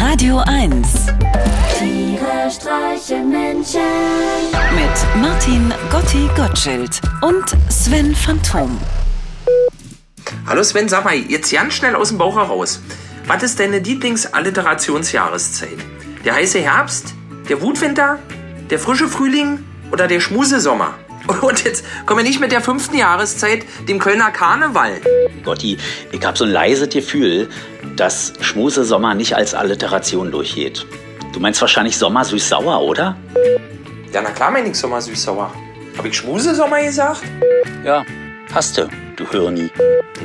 Radio 1 Tiere streichen Menschen. mit Martin Gotti Gottschild und Sven Phantom. Hallo Sven, sag mal, jetzt ganz schnell aus dem Bauch heraus. Was ist deine Lieblingsalliterationsjahreszeit? Der heiße Herbst, der Wutwinter, der frische Frühling oder der Schmusesommer? Und jetzt kommen wir nicht mit der fünften Jahreszeit, dem Kölner Karneval. Gotti, ich habe so ein leises Gefühl, dass Schmuse Sommer nicht als Alliteration durchgeht. Du meinst wahrscheinlich Sommer süß-sauer, oder? Ja, na klar, mein ich Sommer süß-sauer. Hab ich Schmusesommer gesagt? Ja, hast du, du Hirni.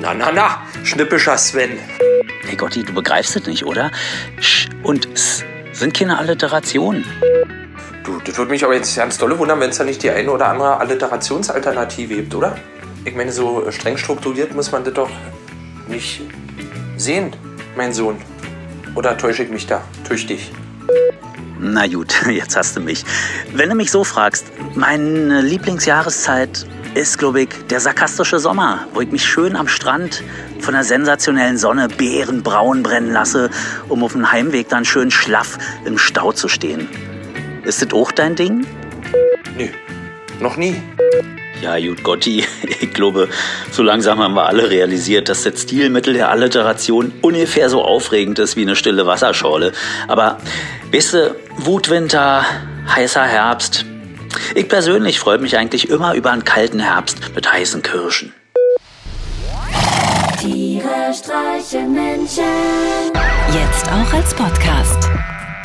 Na, na, na, schnippischer Sven. Hey Gotti, du begreifst es nicht, oder? Sch und S sind keine Alliterationen. Du, das würde mich aber jetzt ganz dolle wundern, wenn es da nicht die eine oder andere Alliterationsalternative gibt, oder? Ich meine, so streng strukturiert muss man das doch nicht sehen, mein Sohn. Oder täusche ich mich da tüchtig? Na gut, jetzt hast du mich. Wenn du mich so fragst, meine Lieblingsjahreszeit ist, glaube ich, der sarkastische Sommer, wo ich mich schön am Strand von der sensationellen Sonne bärenbraun brennen lasse, um auf dem Heimweg dann schön schlaff im Stau zu stehen. Ist das auch dein Ding? Nö, noch nie. Ja, gut, Gotti, ich glaube, so langsam haben wir alle realisiert, dass das Stilmittel der Alliteration ungefähr so aufregend ist wie eine stille Wasserschorle. Aber, weißt du, Wutwinter, heißer Herbst. Ich persönlich freue mich eigentlich immer über einen kalten Herbst mit heißen Kirschen. Tiere streichen Menschen. Jetzt auch als Podcast.